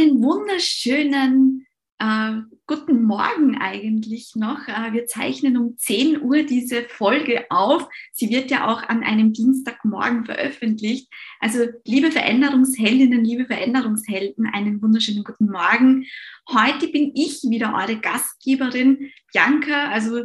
einen wunderschönen äh, guten Morgen eigentlich noch. Äh, wir zeichnen um 10 Uhr diese Folge auf. Sie wird ja auch an einem Dienstagmorgen veröffentlicht. Also liebe Veränderungsheldinnen, liebe Veränderungshelden, einen wunderschönen guten Morgen. Heute bin ich wieder eure Gastgeberin, Bianca. Also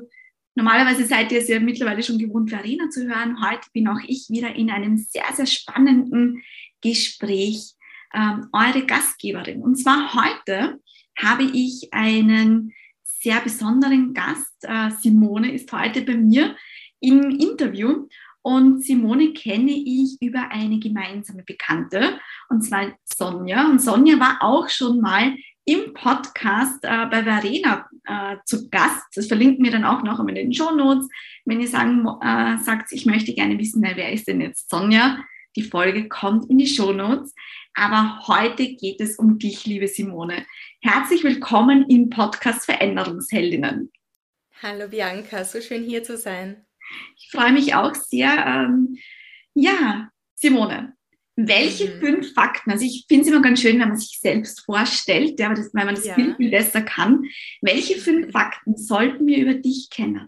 normalerweise seid ihr es ja mittlerweile schon gewohnt, Verena zu hören. Heute bin auch ich wieder in einem sehr, sehr spannenden Gespräch ähm, eure Gastgeberin. Und zwar heute habe ich einen sehr besonderen Gast. Äh, Simone ist heute bei mir im Interview. Und Simone kenne ich über eine gemeinsame Bekannte, und zwar Sonja. Und Sonja war auch schon mal im Podcast äh, bei Verena äh, zu Gast. Das verlinkt mir dann auch noch in den Show Notes. Wenn ihr sagen, äh, sagt, ich möchte gerne wissen, wer ist denn jetzt Sonja? Die Folge kommt in die Show Notes. Aber heute geht es um dich, liebe Simone. Herzlich willkommen im Podcast Veränderungsheldinnen. Hallo Bianca, so schön hier zu sein. Ich freue mich auch sehr. Ähm, ja, Simone, welche mhm. fünf Fakten, also ich finde es immer ganz schön, wenn man sich selbst vorstellt, ja, weil man das ja. viel, viel besser kann. Welche fünf Fakten sollten wir über dich kennen?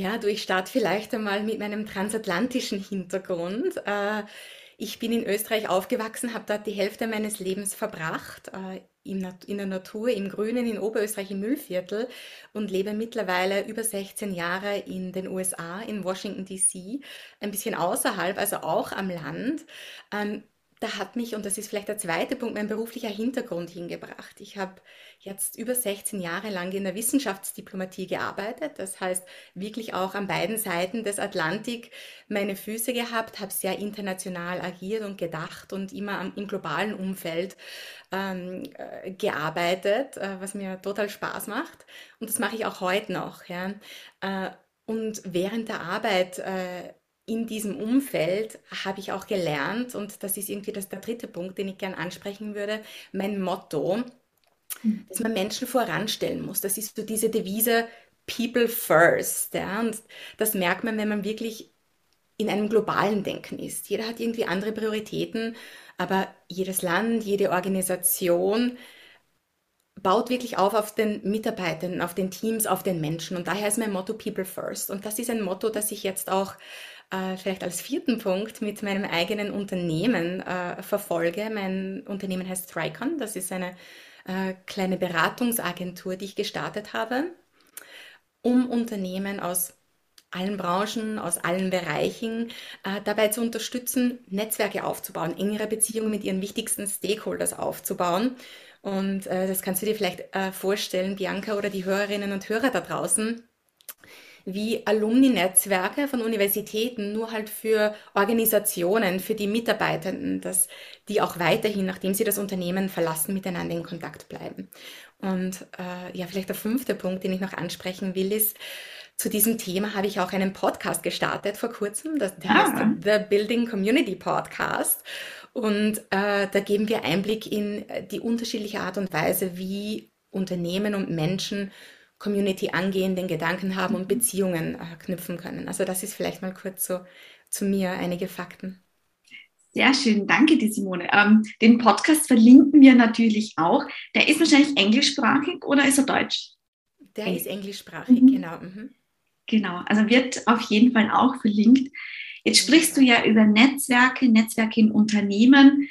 Ja, du, ich starte vielleicht einmal mit meinem transatlantischen Hintergrund. Äh, ich bin in Österreich aufgewachsen, habe dort die Hälfte meines Lebens verbracht, äh, in, der Natur, im Grünen, in Oberösterreich im Müllviertel und lebe mittlerweile über 16 Jahre in den USA, in Washington, DC, ein bisschen außerhalb, also auch am Land. Ähm, da hat mich, und das ist vielleicht der zweite Punkt, mein beruflicher Hintergrund hingebracht. Ich habe jetzt über 16 Jahre lang in der Wissenschaftsdiplomatie gearbeitet. Das heißt, wirklich auch an beiden Seiten des Atlantik meine Füße gehabt, habe sehr international agiert und gedacht und immer am, im globalen Umfeld ähm, äh, gearbeitet, äh, was mir total Spaß macht. Und das mache ich auch heute noch. Ja. Äh, und während der Arbeit äh, in diesem Umfeld habe ich auch gelernt, und das ist irgendwie das, der dritte Punkt, den ich gerne ansprechen würde, mein Motto, hm. dass man Menschen voranstellen muss. Das ist so diese Devise People First. Ja? Und das merkt man, wenn man wirklich in einem globalen Denken ist. Jeder hat irgendwie andere Prioritäten, aber jedes Land, jede Organisation baut wirklich auf auf den Mitarbeitern, auf den Teams, auf den Menschen. Und daher ist mein Motto People First. Und das ist ein Motto, das ich jetzt auch äh, vielleicht als vierten Punkt mit meinem eigenen Unternehmen äh, verfolge. Mein Unternehmen heißt Tricon. Das ist eine äh, kleine Beratungsagentur, die ich gestartet habe, um Unternehmen aus allen Branchen, aus allen Bereichen äh, dabei zu unterstützen, Netzwerke aufzubauen, engere Beziehungen mit ihren wichtigsten Stakeholders aufzubauen. Und äh, das kannst du dir vielleicht äh, vorstellen, Bianca oder die Hörerinnen und Hörer da draußen wie Alumni-Netzwerke von Universitäten, nur halt für Organisationen, für die Mitarbeitenden, dass die auch weiterhin, nachdem sie das Unternehmen verlassen, miteinander in Kontakt bleiben. Und äh, ja, vielleicht der fünfte Punkt, den ich noch ansprechen will, ist, zu diesem Thema habe ich auch einen Podcast gestartet vor kurzem, das, der ah. heißt The Building Community Podcast. Und äh, da geben wir Einblick in die unterschiedliche Art und Weise, wie Unternehmen und Menschen Community angehen, den Gedanken haben und mhm. Beziehungen äh, knüpfen können. Also das ist vielleicht mal kurz so zu mir einige Fakten. Sehr schön, danke dir, Simone. Ähm, den Podcast verlinken wir natürlich auch. Der ist wahrscheinlich englischsprachig oder ist er deutsch? Der okay. ist englischsprachig, mhm. genau. Mhm. Genau, also wird auf jeden Fall auch verlinkt. Jetzt sprichst du ja über Netzwerke, Netzwerke in Unternehmen.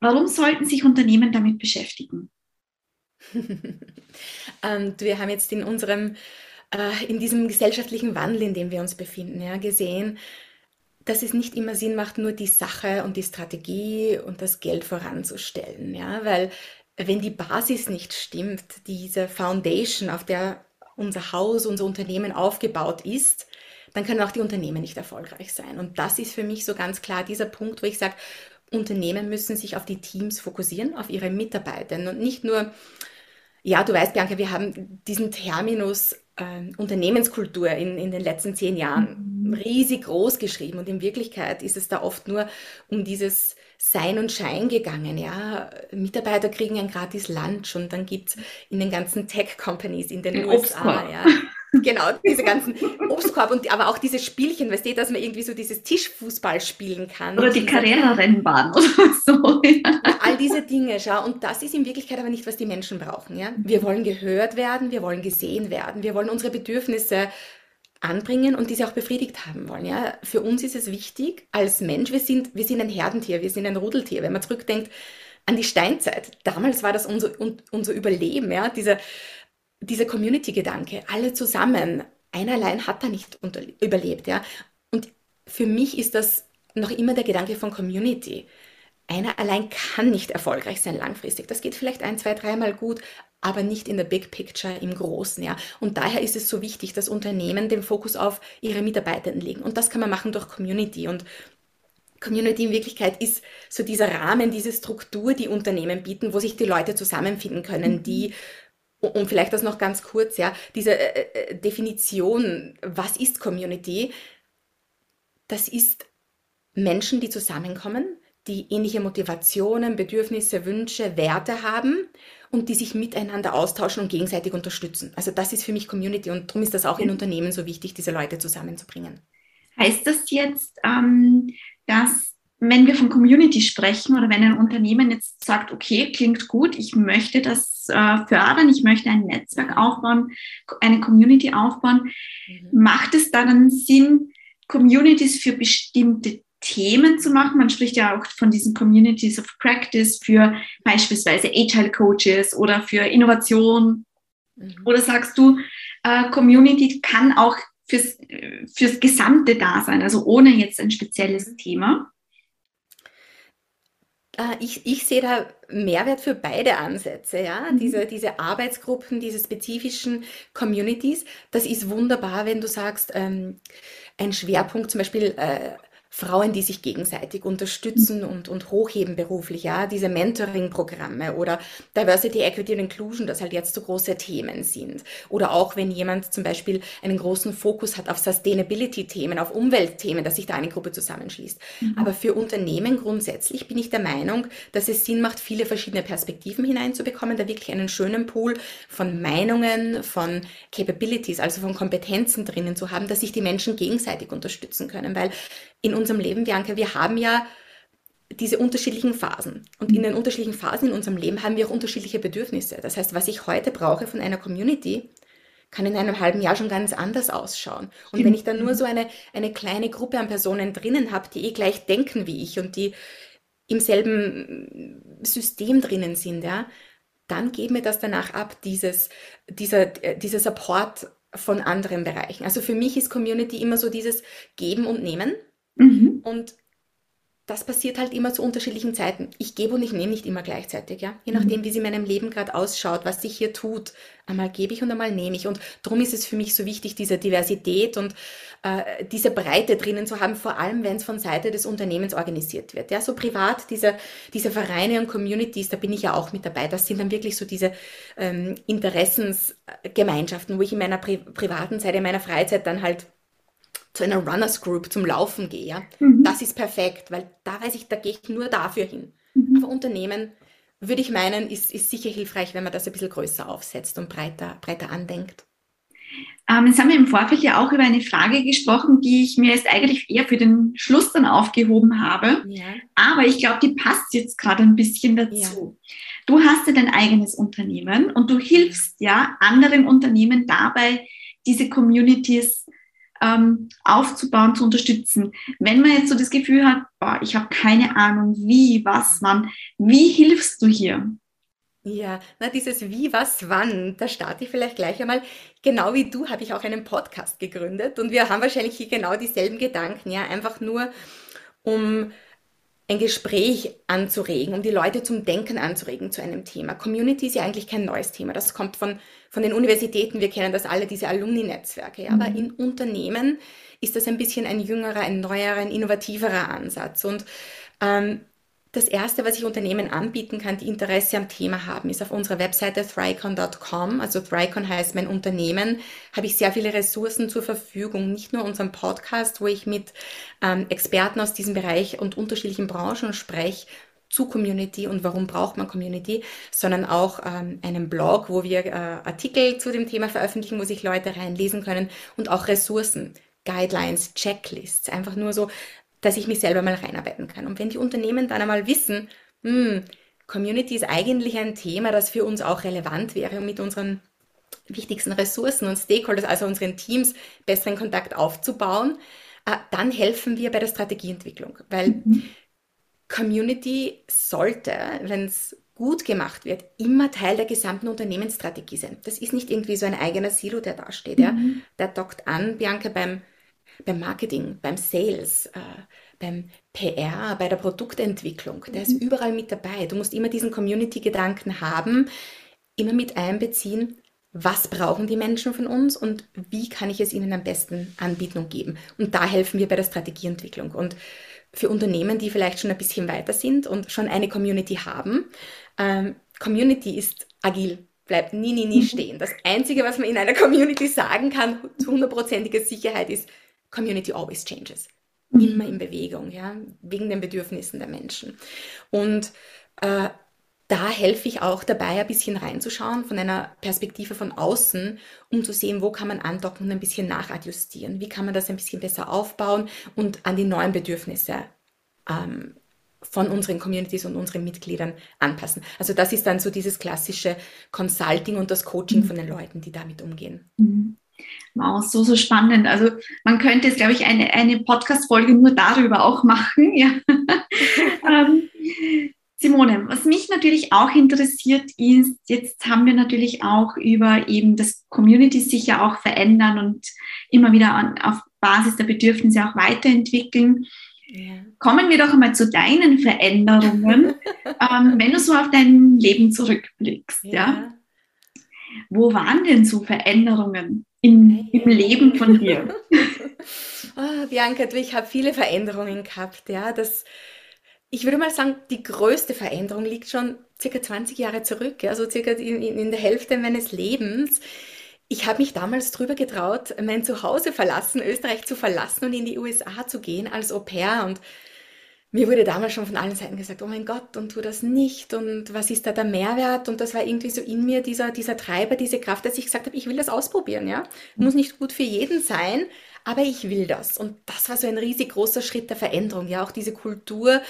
Warum sollten sich Unternehmen damit beschäftigen? ähm, wir haben jetzt in unserem, äh, in diesem gesellschaftlichen Wandel, in dem wir uns befinden, ja, gesehen, dass es nicht immer Sinn macht, nur die Sache und die Strategie und das Geld voranzustellen, ja, weil wenn die Basis nicht stimmt, diese Foundation, auf der unser Haus, unser Unternehmen aufgebaut ist, dann können auch die Unternehmen nicht erfolgreich sein. Und das ist für mich so ganz klar dieser Punkt, wo ich sage, Unternehmen müssen sich auf die Teams fokussieren, auf ihre Mitarbeiter und nicht nur ja, du weißt, Bianca, wir haben diesen Terminus äh, Unternehmenskultur in, in den letzten zehn Jahren mhm. riesig groß geschrieben und in Wirklichkeit ist es da oft nur um dieses Sein und Schein gegangen. Ja, Mitarbeiter kriegen ein gratis Lunch und dann gibt es in den ganzen Tech-Companies in den, den USA, ja, genau, diese ganzen Obstkorb und aber auch diese Spielchen, weißt du, dass man irgendwie so dieses Tischfußball spielen kann. Oder die Karriererennbahn oder so. Ja. All schau, und das ist in Wirklichkeit aber nicht, was die Menschen brauchen. Ja? Wir wollen gehört werden, wir wollen gesehen werden, wir wollen unsere Bedürfnisse anbringen und diese auch befriedigt haben wollen. Ja? Für uns ist es wichtig, als Mensch, wir sind, wir sind ein Herdentier, wir sind ein Rudeltier. Wenn man zurückdenkt an die Steinzeit, damals war das unser, unser Überleben, ja? dieser, dieser Community-Gedanke, alle zusammen, einer allein hat da nicht überlebt. Ja? Und für mich ist das noch immer der Gedanke von Community. Einer allein kann nicht erfolgreich sein langfristig. Das geht vielleicht ein, zwei, dreimal gut, aber nicht in der Big Picture im Großen, ja. Und daher ist es so wichtig, dass Unternehmen den Fokus auf ihre Mitarbeitenden legen. Und das kann man machen durch Community. Und Community in Wirklichkeit ist so dieser Rahmen, diese Struktur, die Unternehmen bieten, wo sich die Leute zusammenfinden können, mhm. die und vielleicht das noch ganz kurz, ja, diese äh, äh, Definition, was ist Community? Das ist Menschen, die zusammenkommen, die ähnliche Motivationen, Bedürfnisse, Wünsche, Werte haben und die sich miteinander austauschen und gegenseitig unterstützen. Also das ist für mich Community und darum ist das auch in Unternehmen so wichtig, diese Leute zusammenzubringen. Heißt das jetzt, ähm, dass wenn wir von Community sprechen oder wenn ein Unternehmen jetzt sagt, okay, klingt gut, ich möchte das äh, fördern, ich möchte ein Netzwerk aufbauen, eine Community aufbauen, mhm. macht es dann Sinn, Communities für bestimmte Themen zu machen. Man spricht ja auch von diesen Communities of Practice für beispielsweise Agile Coaches oder für Innovation. Mhm. Oder sagst du, äh, Community kann auch fürs, fürs gesamte da sein, also ohne jetzt ein spezielles mhm. Thema? Äh, ich, ich sehe da Mehrwert für beide Ansätze, ja. Mhm. Diese, diese Arbeitsgruppen, diese spezifischen Communities, das ist wunderbar, wenn du sagst, ähm, ein Schwerpunkt zum Beispiel äh, Frauen, die sich gegenseitig unterstützen und, und hochheben beruflich, ja, diese Mentoring-Programme oder Diversity, Equity und Inclusion, das halt jetzt so große Themen sind. Oder auch wenn jemand zum Beispiel einen großen Fokus hat auf Sustainability-Themen, auf Umweltthemen, dass sich da eine Gruppe zusammenschließt. Mhm. Aber für Unternehmen grundsätzlich bin ich der Meinung, dass es Sinn macht, viele verschiedene Perspektiven hineinzubekommen, da wirklich einen schönen Pool von Meinungen, von Capabilities, also von Kompetenzen drinnen zu haben, dass sich die Menschen gegenseitig unterstützen können, weil in unserem Leben, Bianca, wir haben ja diese unterschiedlichen Phasen. Und in den unterschiedlichen Phasen in unserem Leben haben wir auch unterschiedliche Bedürfnisse. Das heißt, was ich heute brauche von einer Community, kann in einem halben Jahr schon ganz anders ausschauen. Und wenn ich dann nur so eine, eine kleine Gruppe an Personen drinnen habe, die eh gleich denken wie ich und die im selben System drinnen sind, ja, dann geht mir das danach ab, dieses, dieser, dieser Support von anderen Bereichen. Also für mich ist Community immer so dieses Geben und Nehmen. Mhm. Und das passiert halt immer zu unterschiedlichen Zeiten. Ich gebe und ich nehme nicht immer gleichzeitig, ja. Je nachdem, mhm. wie sie in meinem Leben gerade ausschaut, was sich hier tut. Einmal gebe ich und einmal nehme ich. Und darum ist es für mich so wichtig, diese Diversität und äh, diese Breite drinnen zu haben, vor allem wenn es von Seite des Unternehmens organisiert wird. Ja, so privat, diese, diese Vereine und Communities, da bin ich ja auch mit dabei. Das sind dann wirklich so diese ähm, Interessensgemeinschaften, wo ich in meiner Pri privaten Zeit, in meiner Freizeit dann halt zu einer Runners Group zum Laufen gehe, ja, mhm. das ist perfekt, weil da weiß ich, da gehe ich nur dafür hin. Mhm. Aber Unternehmen, würde ich meinen, ist, ist sicher hilfreich, wenn man das ein bisschen größer aufsetzt und breiter, breiter andenkt. Ähm, jetzt haben wir im Vorfeld ja auch über eine Frage gesprochen, die ich mir jetzt eigentlich eher für den Schluss dann aufgehoben habe. Ja. Aber ich glaube, die passt jetzt gerade ein bisschen dazu. Ja. Du hast ja dein eigenes Unternehmen und du hilfst ja anderen Unternehmen dabei, diese Communities ähm, aufzubauen, zu unterstützen. Wenn man jetzt so das Gefühl hat, boah, ich habe keine Ahnung, wie, was, wann, wie hilfst du hier? Ja, na dieses Wie, was, wann, da starte ich vielleicht gleich einmal. Genau wie du habe ich auch einen Podcast gegründet und wir haben wahrscheinlich hier genau dieselben Gedanken, ja, einfach nur um ein Gespräch anzuregen, um die Leute zum Denken anzuregen zu einem Thema. Community ist ja eigentlich kein neues Thema. Das kommt von, von den Universitäten. Wir kennen das alle, diese Alumni-Netzwerke. Ja? Mhm. Aber in Unternehmen ist das ein bisschen ein jüngerer, ein neuerer, ein innovativerer Ansatz. Und ähm, das Erste, was ich Unternehmen anbieten kann, die Interesse am Thema haben, ist auf unserer Webseite thrycon.com. Also Thrycon heißt mein Unternehmen, habe ich sehr viele Ressourcen zur Verfügung. Nicht nur unseren Podcast, wo ich mit ähm, Experten aus diesem Bereich und unterschiedlichen Branchen spreche, zu Community und warum braucht man Community, sondern auch ähm, einen Blog, wo wir äh, Artikel zu dem Thema veröffentlichen, wo sich Leute reinlesen können und auch Ressourcen. Guidelines, Checklists, einfach nur so dass ich mich selber mal reinarbeiten kann. Und wenn die Unternehmen dann einmal wissen, hm, Community ist eigentlich ein Thema, das für uns auch relevant wäre, um mit unseren wichtigsten Ressourcen und Stakeholders, also unseren Teams, besseren Kontakt aufzubauen. Äh, dann helfen wir bei der Strategieentwicklung, weil mhm. Community sollte, wenn es gut gemacht wird, immer Teil der gesamten Unternehmensstrategie sein. Das ist nicht irgendwie so ein eigener Silo, der da steht. Mhm. Ja. Der dockt an, Bianca, beim, beim Marketing, beim Sales, äh, beim PR, bei der Produktentwicklung. Der ist mhm. überall mit dabei. Du musst immer diesen Community-Gedanken haben, immer mit einbeziehen, was brauchen die Menschen von uns und wie kann ich es ihnen am besten anbieten und geben. Und da helfen wir bei der Strategieentwicklung. Und für Unternehmen, die vielleicht schon ein bisschen weiter sind und schon eine Community haben, ähm, Community ist agil, bleibt nie, nie, nie mhm. stehen. Das Einzige, was man in einer Community sagen kann, zu hundertprozentiger Sicherheit, ist, Community always changes. Mhm. Immer in Bewegung, ja, wegen den Bedürfnissen der Menschen. Und äh, da helfe ich auch dabei, ein bisschen reinzuschauen von einer Perspektive von außen, um zu sehen, wo kann man andocken und ein bisschen nachadjustieren. Wie kann man das ein bisschen besser aufbauen und an die neuen Bedürfnisse ähm, von unseren Communities und unseren Mitgliedern anpassen. Also das ist dann so dieses klassische Consulting und das Coaching mhm. von den Leuten, die damit umgehen. Mhm. Wow, so, so spannend. Also man könnte jetzt, glaube ich, eine, eine Podcast-Folge nur darüber auch machen. Ja. ähm, Simone, was mich natürlich auch interessiert ist, jetzt haben wir natürlich auch über eben das Community sich ja auch verändern und immer wieder an, auf Basis der Bedürfnisse auch weiterentwickeln. Ja. Kommen wir doch einmal zu deinen Veränderungen, ähm, wenn du so auf dein Leben zurückblickst. Ja. ja. Wo waren denn so Veränderungen in, im Leben von dir? oh, Bianca, ich habe viele Veränderungen gehabt. Ja, das ich würde mal sagen, die größte Veränderung liegt schon circa 20 Jahre zurück, also circa in, in der Hälfte meines Lebens. Ich habe mich damals drüber getraut, mein Zuhause verlassen, Österreich zu verlassen und in die USA zu gehen als Au pair. Und mir wurde damals schon von allen Seiten gesagt, oh mein Gott, und tu das nicht und was ist da der Mehrwert? Und das war irgendwie so in mir dieser, dieser Treiber, diese Kraft, dass ich gesagt habe, ich will das ausprobieren, ja. Muss nicht gut für jeden sein, aber ich will das. Und das war so ein riesig großer Schritt der Veränderung, ja, auch diese Kultur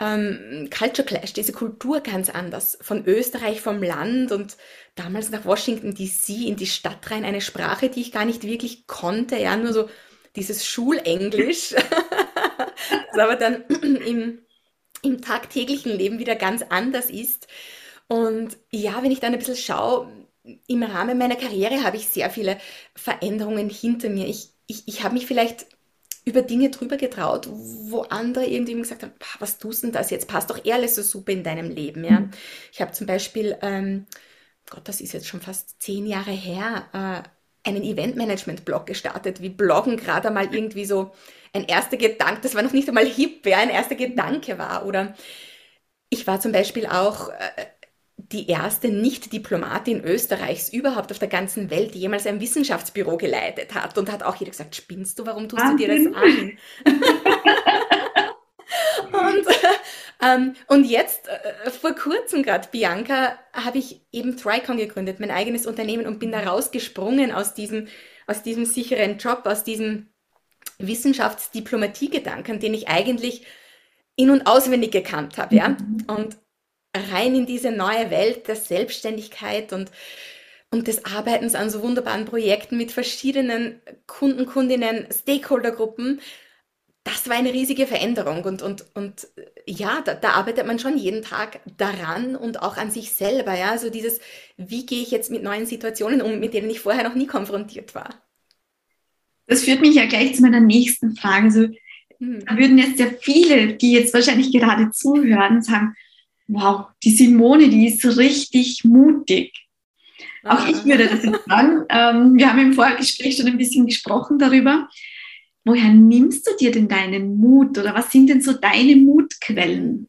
ähm, Culture Clash, diese Kultur ganz anders. Von Österreich, vom Land und damals nach Washington DC in die Stadt rein, eine Sprache, die ich gar nicht wirklich konnte, ja, nur so dieses Schulenglisch, das aber dann im, im tagtäglichen Leben wieder ganz anders ist. Und ja, wenn ich dann ein bisschen schaue, im Rahmen meiner Karriere habe ich sehr viele Veränderungen hinter mir. Ich, ich, ich habe mich vielleicht über Dinge drüber getraut, wo andere irgendwie gesagt haben, was tust denn das jetzt? Passt doch eh alles so super in deinem Leben, ja. Mhm. Ich habe zum Beispiel, ähm, Gott, das ist jetzt schon fast zehn Jahre her, äh, einen Eventmanagement-Blog gestartet, wie Bloggen gerade einmal irgendwie so ein erster Gedanke, das war noch nicht einmal hip, wer ein erster Gedanke war. Oder ich war zum Beispiel auch äh, die erste Nicht-Diplomatin Österreichs überhaupt auf der ganzen Welt, die jemals ein Wissenschaftsbüro geleitet hat. Und hat auch jeder gesagt, spinnst du, warum tust du dir das an? und, ähm, und jetzt, äh, vor kurzem gerade, Bianca, habe ich eben Tricon gegründet, mein eigenes Unternehmen und bin da rausgesprungen aus diesem, aus diesem sicheren Job, aus diesem Wissenschaftsdiplomatie-Gedanken, den ich eigentlich in- und auswendig gekannt habe. Ja? Mhm. Und rein in diese neue Welt der Selbstständigkeit und, und des Arbeitens an so wunderbaren Projekten mit verschiedenen Kunden, Kundinnen, Stakeholdergruppen. Das war eine riesige Veränderung und, und, und ja, da, da arbeitet man schon jeden Tag daran und auch an sich selber. Ja? Also dieses, wie gehe ich jetzt mit neuen Situationen um, mit denen ich vorher noch nie konfrontiert war. Das führt mich ja gleich zu meiner nächsten Frage. Also, hm. Da würden jetzt ja viele, die jetzt wahrscheinlich gerade zuhören, sagen, wow, die Simone, die ist richtig mutig. Auch ich würde das jetzt sagen. Ähm, wir haben im Vorgespräch schon ein bisschen gesprochen darüber. Woher nimmst du dir denn deinen Mut oder was sind denn so deine Mutquellen?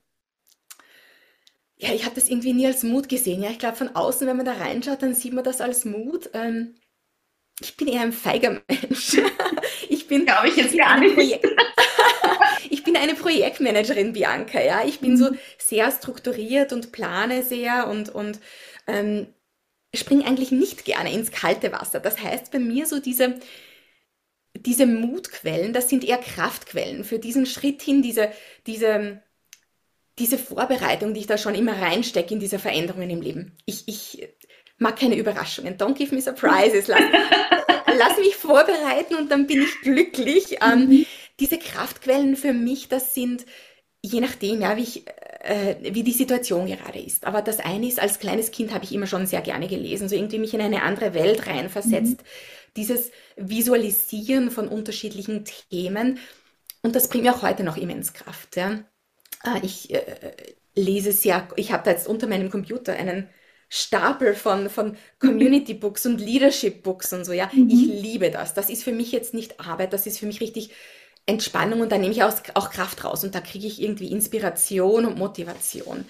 Ja, ich habe das irgendwie nie als Mut gesehen. Ja, ich glaube, von außen, wenn man da reinschaut, dann sieht man das als Mut. Ähm, ich bin eher ein feiger Mensch. Ich bin, glaube ich, jetzt gar nicht. Ich bin eine Projektmanagerin, Bianca, ja. Ich bin so mhm. sehr strukturiert und plane sehr und, und ähm, springe eigentlich nicht gerne ins kalte Wasser. Das heißt bei mir so diese, diese Mutquellen, das sind eher Kraftquellen für diesen Schritt hin, diese, diese, diese Vorbereitung, die ich da schon immer reinstecke in diese Veränderungen im Leben. Ich, ich mag keine Überraschungen. Don't give me surprises. Lass, lass mich vorbereiten und dann bin ich glücklich. Ähm, mhm. diese Kraftquellen für mich, das sind je nachdem, ja, wie, ich, äh, wie die Situation gerade ist. Aber das eine ist, als kleines Kind habe ich immer schon sehr gerne gelesen, so irgendwie mich in eine andere Welt reinversetzt. Mhm. Dieses Visualisieren von unterschiedlichen Themen. Und das bringt mir auch heute noch immens Kraft. Ja. Äh, ich äh, lese sehr, ich habe da jetzt unter meinem Computer einen Stapel von, von Community Books und Leadership Books und so, ja. Mhm. Ich liebe das. Das ist für mich jetzt nicht Arbeit, das ist für mich richtig Entspannung und da nehme ich auch, auch Kraft raus und da kriege ich irgendwie Inspiration und Motivation.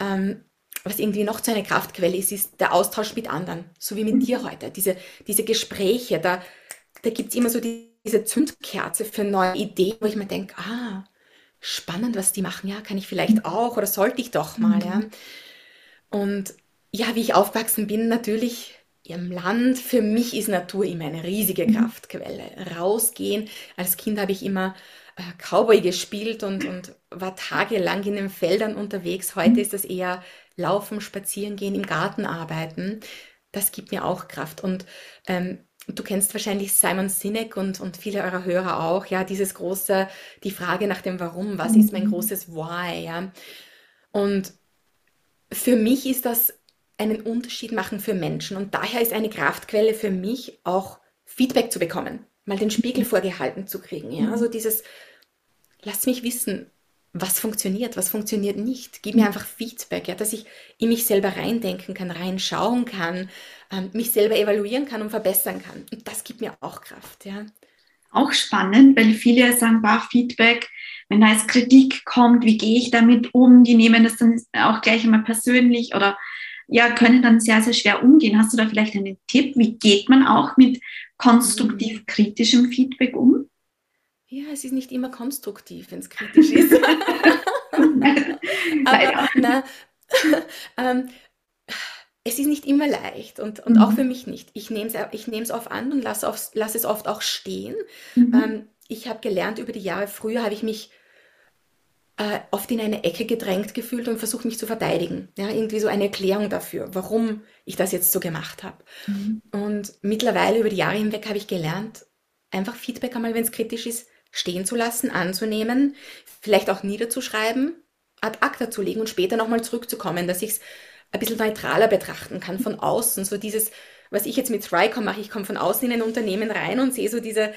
Ähm, was irgendwie noch zu einer Kraftquelle ist, ist der Austausch mit anderen, so wie mit mhm. dir heute. Diese, diese Gespräche, da, da gibt es immer so die, diese Zündkerze für neue Ideen, wo ich mir denke, ah, spannend, was die machen, ja, kann ich vielleicht mhm. auch oder sollte ich doch mal, mhm. ja. Und ja, wie ich aufgewachsen bin, natürlich im Land. Für mich ist Natur immer eine riesige mhm. Kraftquelle. Rausgehen. Als Kind habe ich immer äh, Cowboy gespielt und, und war tagelang in den Feldern unterwegs. Heute mhm. ist das eher Laufen, Spazieren gehen, im Garten arbeiten. Das gibt mir auch Kraft. Und ähm, du kennst wahrscheinlich Simon Sinek und, und viele eurer Hörer auch, ja, dieses große, die Frage nach dem Warum, was ist mein mhm. großes Why, ja. Und für mich ist das einen Unterschied machen für Menschen. Und daher ist eine Kraftquelle für mich auch Feedback zu bekommen, mal den Spiegel vorgehalten zu kriegen. Ja? Also dieses, lass mich wissen, was funktioniert, was funktioniert nicht. Gib mir einfach Feedback, ja, dass ich in mich selber reindenken kann, reinschauen kann, ähm, mich selber evaluieren kann und verbessern kann. Und das gibt mir auch Kraft. Ja. Auch spannend, weil viele sagen, war Feedback, wenn da jetzt Kritik kommt, wie gehe ich damit um? Die nehmen das dann auch gleich einmal persönlich oder ja, können dann sehr, sehr schwer umgehen. Hast du da vielleicht einen Tipp? Wie geht man auch mit konstruktiv kritischem Feedback um? Ja, es ist nicht immer konstruktiv, wenn es kritisch ist. Aber na, ähm, es ist nicht immer leicht und, und mhm. auch für mich nicht. Ich nehme es ich oft an und lasse lass es oft auch stehen. Mhm. Ähm, ich habe gelernt über die Jahre, früher habe ich mich äh, oft in eine Ecke gedrängt gefühlt und versucht mich zu verteidigen. Ja, irgendwie so eine Erklärung dafür, warum ich das jetzt so gemacht habe. Mhm. Und mittlerweile über die Jahre hinweg habe ich gelernt, einfach Feedback einmal, wenn es kritisch ist, stehen zu lassen, anzunehmen, vielleicht auch niederzuschreiben, ad acta zu legen und später nochmal zurückzukommen, dass ich es ein bisschen neutraler betrachten kann von außen. So dieses, was ich jetzt mit Thrycom mache, ich komme von außen in ein Unternehmen rein und sehe so diese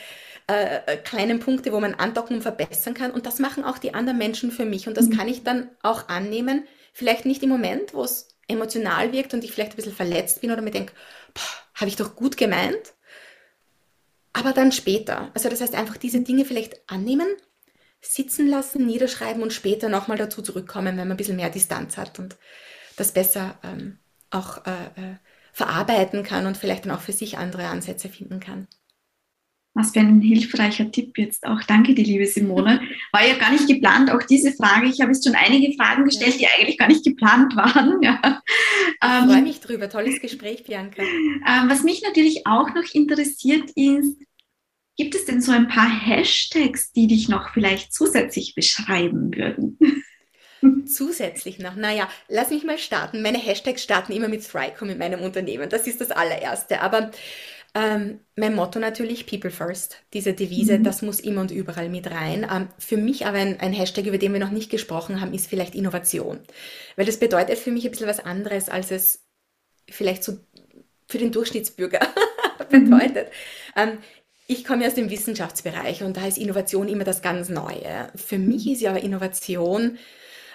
äh, äh, kleinen Punkte, wo man andocken und verbessern kann. Und das machen auch die anderen Menschen für mich. Und das mhm. kann ich dann auch annehmen. Vielleicht nicht im Moment, wo es emotional wirkt und ich vielleicht ein bisschen verletzt bin oder mir denke, habe ich doch gut gemeint. Aber dann später. Also das heißt einfach diese Dinge vielleicht annehmen, sitzen lassen, niederschreiben und später nochmal dazu zurückkommen, wenn man ein bisschen mehr Distanz hat und das besser ähm, auch äh, äh, verarbeiten kann und vielleicht dann auch für sich andere Ansätze finden kann. Was für ein hilfreicher Tipp jetzt auch. Danke dir, liebe Simone. War ja gar nicht geplant, auch diese Frage. Ich habe jetzt schon einige Fragen gestellt, die eigentlich gar nicht geplant waren. Ja. Ich ähm, freue mich drüber. Tolles Gespräch, Bianca. Ähm, was mich natürlich auch noch interessiert ist, gibt es denn so ein paar Hashtags, die dich noch vielleicht zusätzlich beschreiben würden? Zusätzlich noch, naja, lass mich mal starten. Meine Hashtags starten immer mit Thrycom in meinem Unternehmen. Das ist das allererste. Aber ähm, mein Motto natürlich People First. Diese Devise, mhm. das muss immer und überall mit rein. Ähm, für mich aber ein, ein, Hashtag, über den wir noch nicht gesprochen haben, ist vielleicht Innovation. Weil das bedeutet für mich ein bisschen was anderes, als es vielleicht so für den Durchschnittsbürger mhm. bedeutet. Ähm, ich komme aus dem Wissenschaftsbereich und da ist Innovation immer das ganz Neue. Für mich mhm. ist ja aber Innovation,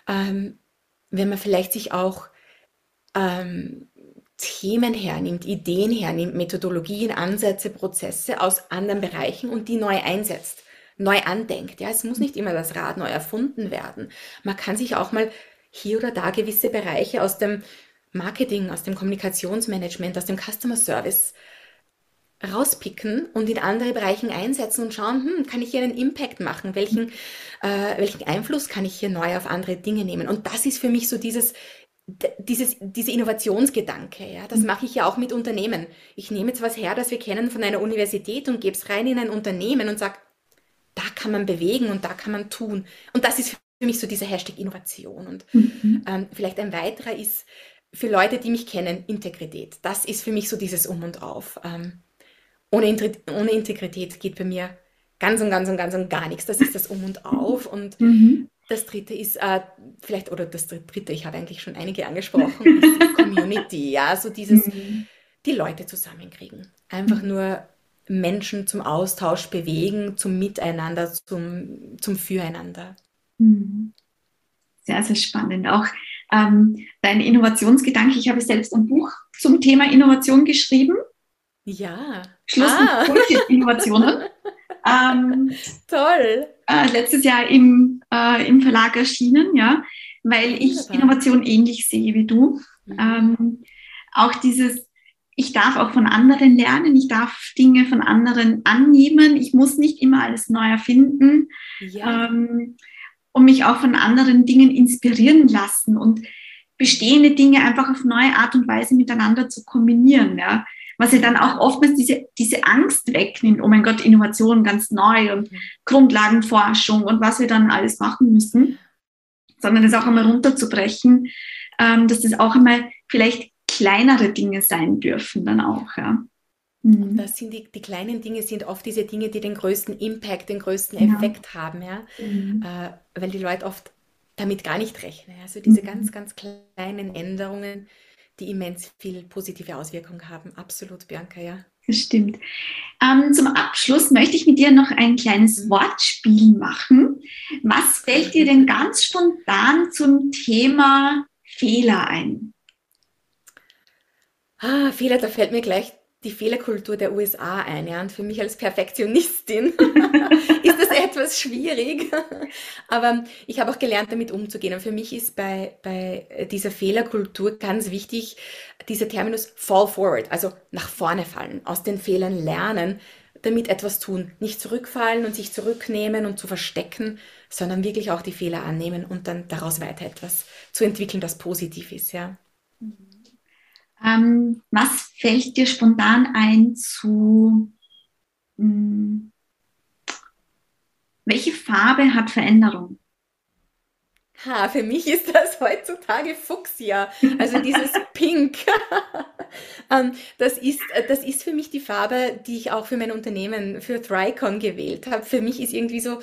ähm, wenn man vielleicht sich auch ähm, Themen hernimmt, Ideen hernimmt, Methodologien, Ansätze, Prozesse aus anderen Bereichen und die neu einsetzt, neu andenkt. Ja, es muss nicht immer das Rad neu erfunden werden. Man kann sich auch mal hier oder da gewisse Bereiche aus dem Marketing, aus dem Kommunikationsmanagement, aus dem Customer Service rauspicken und in andere Bereichen einsetzen und schauen, hm, kann ich hier einen Impact machen? Welchen, äh, welchen Einfluss kann ich hier neu auf andere Dinge nehmen? Und das ist für mich so dieses dieses, diese Innovationsgedanke, ja, das mache ich ja auch mit Unternehmen. Ich nehme jetzt was her, das wir kennen von einer Universität und gebe es rein in ein Unternehmen und sage, da kann man bewegen und da kann man tun. Und das ist für mich so dieser Hashtag Innovation. Und mhm. ähm, vielleicht ein weiterer ist für Leute, die mich kennen, Integrität. Das ist für mich so dieses Um und Auf. Ähm, ohne, ohne Integrität geht bei mir ganz und ganz und ganz und gar nichts. Das ist das Um und Auf. Und mhm. Das dritte ist äh, vielleicht, oder das dritte, ich habe eigentlich schon einige angesprochen, ist die Community. Ja, so dieses, mhm. die Leute zusammenkriegen. Einfach nur Menschen zum Austausch bewegen, zum Miteinander, zum, zum Füreinander. Mhm. Sehr, sehr spannend. Auch ähm, dein Innovationsgedanke. Ich habe selbst ein Buch zum Thema Innovation geschrieben. Ja. Schluss ah. mit Innovationen. ähm, Toll. Äh, letztes Jahr im, äh, im Verlag erschienen, ja, weil ich Wunderbar. Innovation ähnlich sehe wie du. Mhm. Ähm, auch dieses, ich darf auch von anderen lernen, ich darf Dinge von anderen annehmen, ich muss nicht immer alles neu erfinden. Ja. Ähm, und mich auch von anderen Dingen inspirieren lassen und bestehende Dinge einfach auf neue Art und Weise miteinander zu kombinieren. Ja was ja dann auch oftmals diese, diese Angst wegnimmt, oh mein Gott, Innovation ganz neu und Grundlagenforschung und was wir dann alles machen müssen, sondern das auch einmal runterzubrechen, ähm, dass das auch einmal vielleicht kleinere Dinge sein dürfen dann auch. Ja. Mhm. Das sind die, die kleinen Dinge sind oft diese Dinge, die den größten Impact, den größten Effekt ja. haben, ja. Mhm. Äh, weil die Leute oft damit gar nicht rechnen. Also diese mhm. ganz, ganz kleinen Änderungen, die immens viel positive Auswirkungen haben. Absolut, Bianca, ja. Das stimmt. Ähm, zum Abschluss möchte ich mit dir noch ein kleines mhm. Wortspiel machen. Was fällt dir denn ganz spontan zum Thema Fehler ein? Ah, Fehler, da fällt mir gleich die Fehlerkultur der USA ein. Ja? Und für mich als Perfektionistin ist das etwas schwierig. Aber ich habe auch gelernt, damit umzugehen. Und für mich ist bei, bei dieser Fehlerkultur ganz wichtig dieser Terminus fall forward, also nach vorne fallen, aus den Fehlern lernen, damit etwas tun. Nicht zurückfallen und sich zurücknehmen und zu verstecken, sondern wirklich auch die Fehler annehmen und dann daraus weiter etwas zu entwickeln, das positiv ist. Ja. Mhm. Ähm, was fällt dir spontan ein zu, mh, hm, welche Farbe hat Veränderung? Ha, für mich ist das heutzutage Fuchsia, also dieses Pink. ähm, das, ist, das ist für mich die Farbe, die ich auch für mein Unternehmen, für Thrycon gewählt habe. Für mich ist irgendwie so, äh,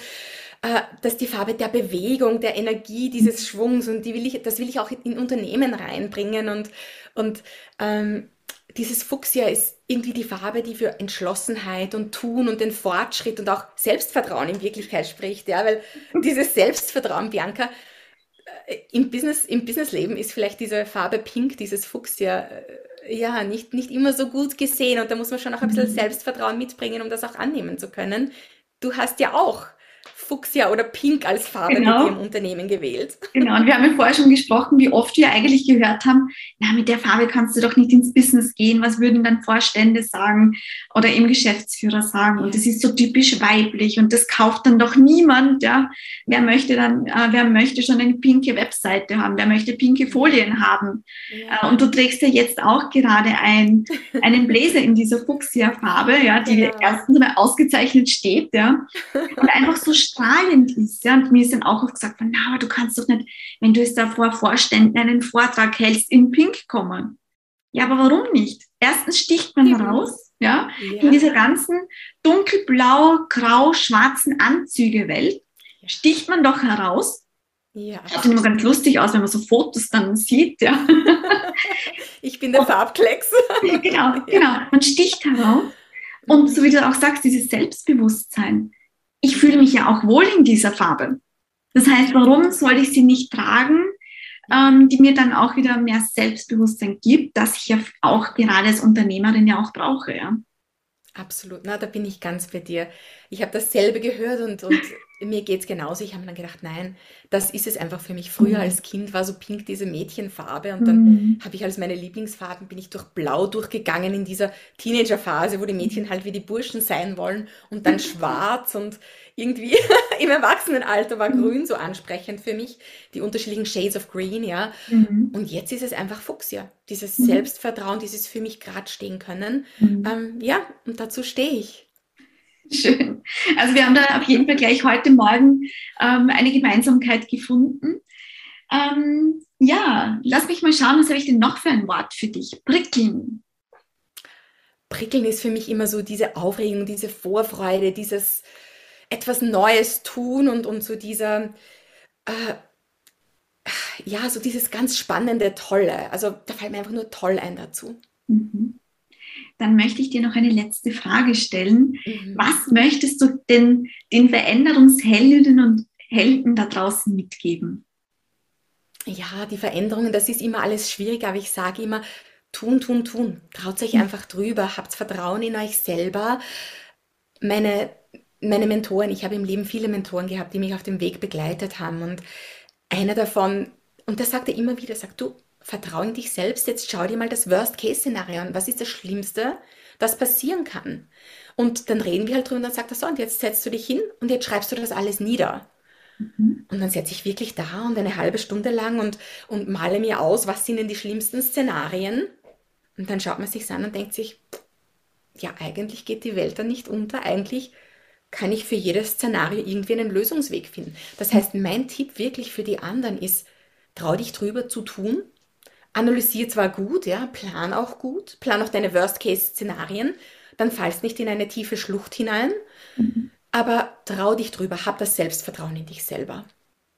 dass die Farbe der Bewegung, der Energie, dieses Schwungs und die will ich, das will ich auch in Unternehmen reinbringen und, und ähm, dieses Fuchsia ist irgendwie die Farbe, die für Entschlossenheit und Tun und den Fortschritt und auch Selbstvertrauen in Wirklichkeit spricht, ja, weil dieses Selbstvertrauen, Bianca, äh, im Business, im Businessleben ist vielleicht diese Farbe Pink, dieses Fuchsia, äh, ja, nicht, nicht immer so gut gesehen und da muss man schon auch ein bisschen mhm. Selbstvertrauen mitbringen, um das auch annehmen zu können. Du hast ja auch Fuchsia oder Pink als Farbe genau. mit Ihrem Unternehmen gewählt. Genau, und wir haben ja vorher schon gesprochen, wie oft wir eigentlich gehört haben, na, mit der Farbe kannst du doch nicht ins Business gehen, was würden dann Vorstände sagen oder eben Geschäftsführer sagen? Und das ist so typisch weiblich und das kauft dann doch niemand, ja. Wer möchte dann, äh, wer möchte schon eine pinke Webseite haben? Wer möchte pinke Folien haben? Ja. Äh, und du trägst ja jetzt auch gerade ein, einen Bläser in dieser Fuchsia-Farbe, ja, die genau. erstens mal ausgezeichnet steht, ja. Und einfach so strahlend ist. Ja? Und mir ist dann auch oft gesagt, na, aber du kannst doch nicht, wenn du jetzt da vor Vorständen einen Vortrag hältst, in Pink kommen. Ja, aber warum nicht? Erstens sticht man ja. heraus, ja, ja, in dieser ganzen dunkelblau, grau, schwarzen Anzüge-Welt sticht man doch heraus. Ja. Schaut immer ganz lustig aus, wenn man so Fotos dann sieht, ja. Ich bin der Und, Farbklecks. genau, genau. Man sticht heraus. Und so wie du auch sagst, dieses Selbstbewusstsein ich fühle mich ja auch wohl in dieser Farbe. Das heißt, warum soll ich sie nicht tragen, ähm, die mir dann auch wieder mehr Selbstbewusstsein gibt, das ich ja auch gerade als Unternehmerin ja auch brauche. Ja? Absolut, na, da bin ich ganz bei dir. Ich habe dasselbe gehört und, und mir geht es genauso. Ich habe mir dann gedacht, nein, das ist es einfach für mich. Früher mhm. als Kind war so pink diese Mädchenfarbe und dann mhm. habe ich als meine Lieblingsfarben, bin ich durch Blau durchgegangen in dieser Teenagerphase, wo die Mädchen halt wie die Burschen sein wollen und dann schwarz und irgendwie im Erwachsenenalter war mhm. grün so ansprechend für mich, die unterschiedlichen Shades of Green, ja. Mhm. Und jetzt ist es einfach Fuchsia, dieses mhm. Selbstvertrauen, dieses für mich gerade stehen können. Mhm. Ähm, ja, und dazu stehe ich. Schön. Also wir haben da auf jeden Fall gleich heute Morgen ähm, eine Gemeinsamkeit gefunden. Ähm, ja, lass mich mal schauen, was habe ich denn noch für ein Wort für dich? Prickeln. Prickeln ist für mich immer so diese Aufregung, diese Vorfreude, dieses etwas Neues tun und, und so dieser, äh, ja, so dieses ganz spannende, tolle. Also da fällt mir einfach nur toll ein dazu. Mhm. Dann möchte ich dir noch eine letzte Frage stellen. Mhm. Was möchtest du denn den Veränderungsheldinnen und Helden da draußen mitgeben? Ja, die Veränderungen, das ist immer alles schwierig, aber ich sage immer, tun, tun, tun. Traut euch mhm. einfach drüber, habt Vertrauen in euch selber. Meine, meine Mentoren, ich habe im Leben viele Mentoren gehabt, die mich auf dem Weg begleitet haben und einer davon, und der sagte immer wieder, sagt du, vertrau in dich selbst, jetzt schau dir mal das Worst-Case-Szenario an. Was ist das Schlimmste, das passieren kann? Und dann reden wir halt drüber und dann sagt er so, und jetzt setzt du dich hin und jetzt schreibst du das alles nieder. Mhm. Und dann setze ich wirklich da und eine halbe Stunde lang und, und male mir aus, was sind denn die schlimmsten Szenarien. Und dann schaut man sich an und denkt sich, ja, eigentlich geht die Welt dann nicht unter. Eigentlich kann ich für jedes Szenario irgendwie einen Lösungsweg finden. Das heißt, mein Tipp wirklich für die anderen ist, trau dich drüber zu tun. Analysier zwar gut, ja, plan auch gut, plan auch deine Worst-Case-Szenarien, dann fallst nicht in eine tiefe Schlucht hinein. Mhm. Aber trau dich drüber, hab das Selbstvertrauen in dich selber.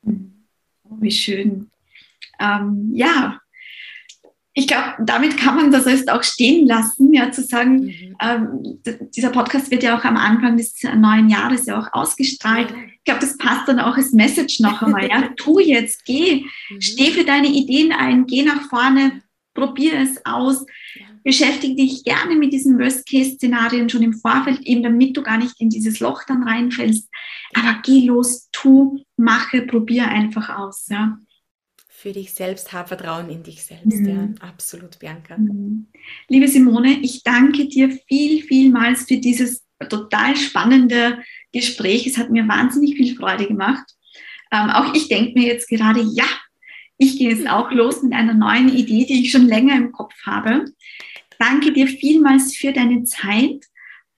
Oh, wie schön. Ähm, ja, ich glaube, damit kann man das jetzt auch stehen lassen, ja, zu sagen, mhm. ähm, dieser Podcast wird ja auch am Anfang des neuen Jahres ja auch ausgestrahlt. Ich glaube, das passt dann auch als Message noch einmal. Ja, tu jetzt, geh, mhm. steh für deine Ideen ein, geh nach vorne, probier es aus. Ja beschäftige dich gerne mit diesen Worst-Case-Szenarien schon im Vorfeld, eben damit du gar nicht in dieses Loch dann reinfällst. Aber geh los, tu, mache, probier einfach aus. Ja. Für dich selbst, hab Vertrauen in dich selbst. Mhm. Ja, absolut, Bianca. Mhm. Liebe Simone, ich danke dir viel, vielmals für dieses total spannende Gespräch. Es hat mir wahnsinnig viel Freude gemacht. Ähm, auch ich denke mir jetzt gerade, ja, ich gehe jetzt auch los mit einer neuen Idee, die ich schon länger im Kopf habe danke dir vielmals für deine Zeit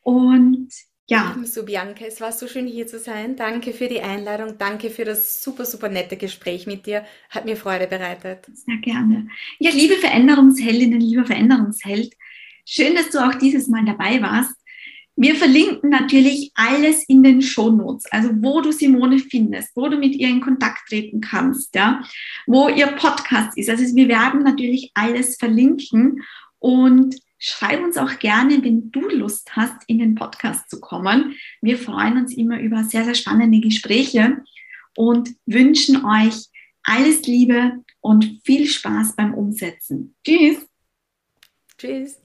und ja. Ebenso, Bianca, es war so schön hier zu sein. Danke für die Einladung. Danke für das super, super nette Gespräch mit dir. Hat mir Freude bereitet. Sehr gerne. Ja, liebe Veränderungsheldinnen, lieber Veränderungsheld, schön, dass du auch dieses Mal dabei warst. Wir verlinken natürlich alles in den Shownotes, also wo du Simone findest, wo du mit ihr in Kontakt treten kannst, ja, wo ihr Podcast ist. Also wir werden natürlich alles verlinken und schreib uns auch gerne, wenn du Lust hast, in den Podcast zu kommen. Wir freuen uns immer über sehr, sehr spannende Gespräche und wünschen euch alles Liebe und viel Spaß beim Umsetzen. Tschüss. Tschüss.